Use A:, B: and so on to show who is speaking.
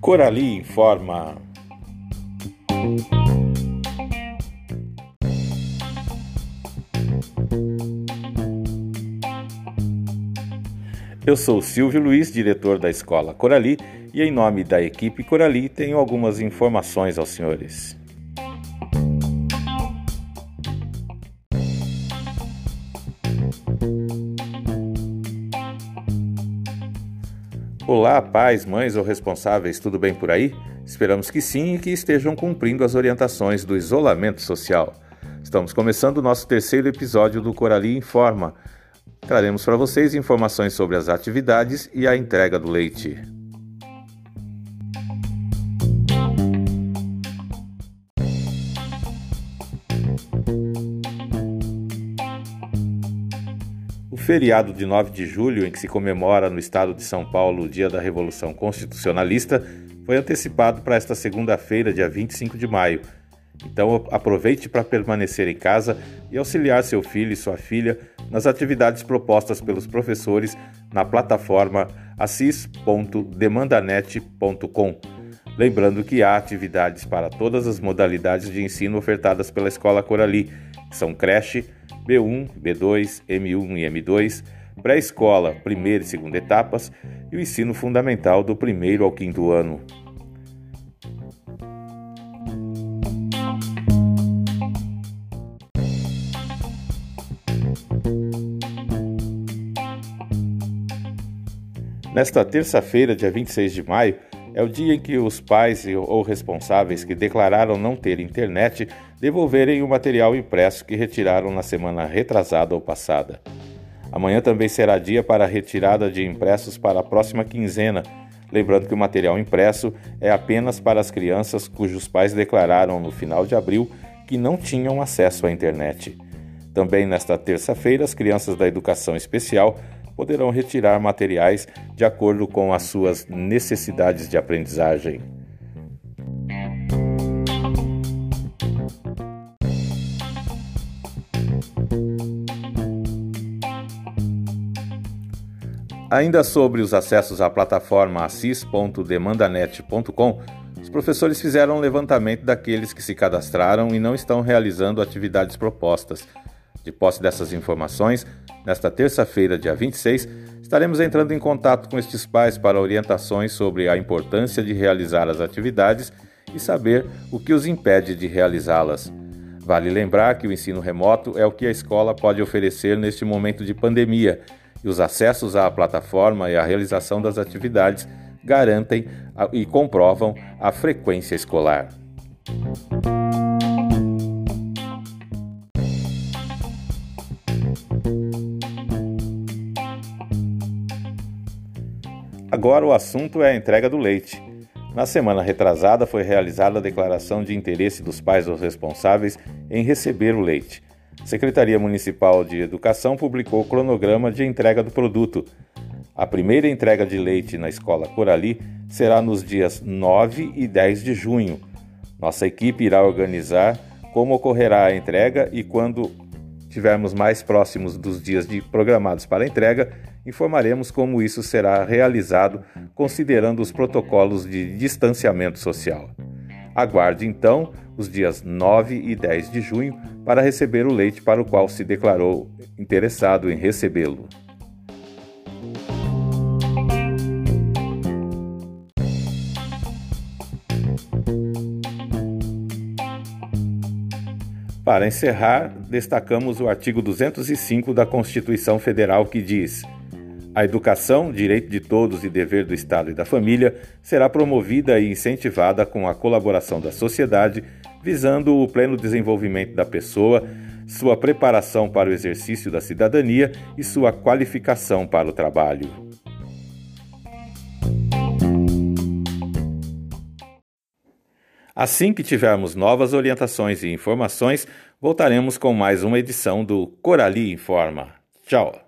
A: Corali informa. Eu sou Silvio Luiz, diretor da Escola Corali, e em nome da equipe Corali tenho algumas informações aos senhores. Olá, pais, mães ou responsáveis, tudo bem por aí? Esperamos que sim e que estejam cumprindo as orientações do isolamento social. Estamos começando o nosso terceiro episódio do Corali Informa. Traremos para vocês informações sobre as atividades e a entrega do leite. Feriado de 9 de julho, em que se comemora no estado de São Paulo o Dia da Revolução Constitucionalista, foi antecipado para esta segunda-feira, dia 25 de maio. Então aproveite para permanecer em casa e auxiliar seu filho e sua filha nas atividades propostas pelos professores na plataforma assis.demandanet.com. Lembrando que há atividades para todas as modalidades de ensino ofertadas pela Escola Corali, que são creche, B1, B2, M1 e M2, pré-escola, primeira e segunda etapas e o ensino fundamental do primeiro ao quinto ano. Nesta terça-feira, dia 26 de maio, é o dia em que os pais ou responsáveis que declararam não ter internet devolverem o material impresso que retiraram na semana retrasada ou passada. Amanhã também será dia para a retirada de impressos para a próxima quinzena, lembrando que o material impresso é apenas para as crianças cujos pais declararam no final de abril que não tinham acesso à internet. Também nesta terça-feira, as crianças da educação especial poderão retirar materiais de acordo com as suas necessidades de aprendizagem. Ainda sobre os acessos à plataforma assis.demandanet.com, os professores fizeram um levantamento daqueles que se cadastraram e não estão realizando atividades propostas. De posse dessas informações, Nesta terça-feira, dia 26, estaremos entrando em contato com estes pais para orientações sobre a importância de realizar as atividades e saber o que os impede de realizá-las. Vale lembrar que o ensino remoto é o que a escola pode oferecer neste momento de pandemia e os acessos à plataforma e a realização das atividades garantem e comprovam a frequência escolar. Agora o assunto é a entrega do leite. Na semana retrasada foi realizada a declaração de interesse dos pais ou responsáveis em receber o leite. A Secretaria Municipal de Educação publicou o cronograma de entrega do produto. A primeira entrega de leite na escola Corali será nos dias 9 e 10 de junho. Nossa equipe irá organizar como ocorrerá a entrega e quando estivermos mais próximos dos dias programados para a entrega, informaremos como isso será realizado, considerando os protocolos de distanciamento social. Aguarde então os dias 9 e 10 de junho para receber o leite para o qual se declarou interessado em recebê-lo. Para encerrar, destacamos o artigo 205 da Constituição Federal que diz: a educação, direito de todos e dever do Estado e da família, será promovida e incentivada com a colaboração da sociedade, visando o pleno desenvolvimento da pessoa, sua preparação para o exercício da cidadania e sua qualificação para o trabalho. Assim que tivermos novas orientações e informações, voltaremos com mais uma edição do Corali Informa. Tchau!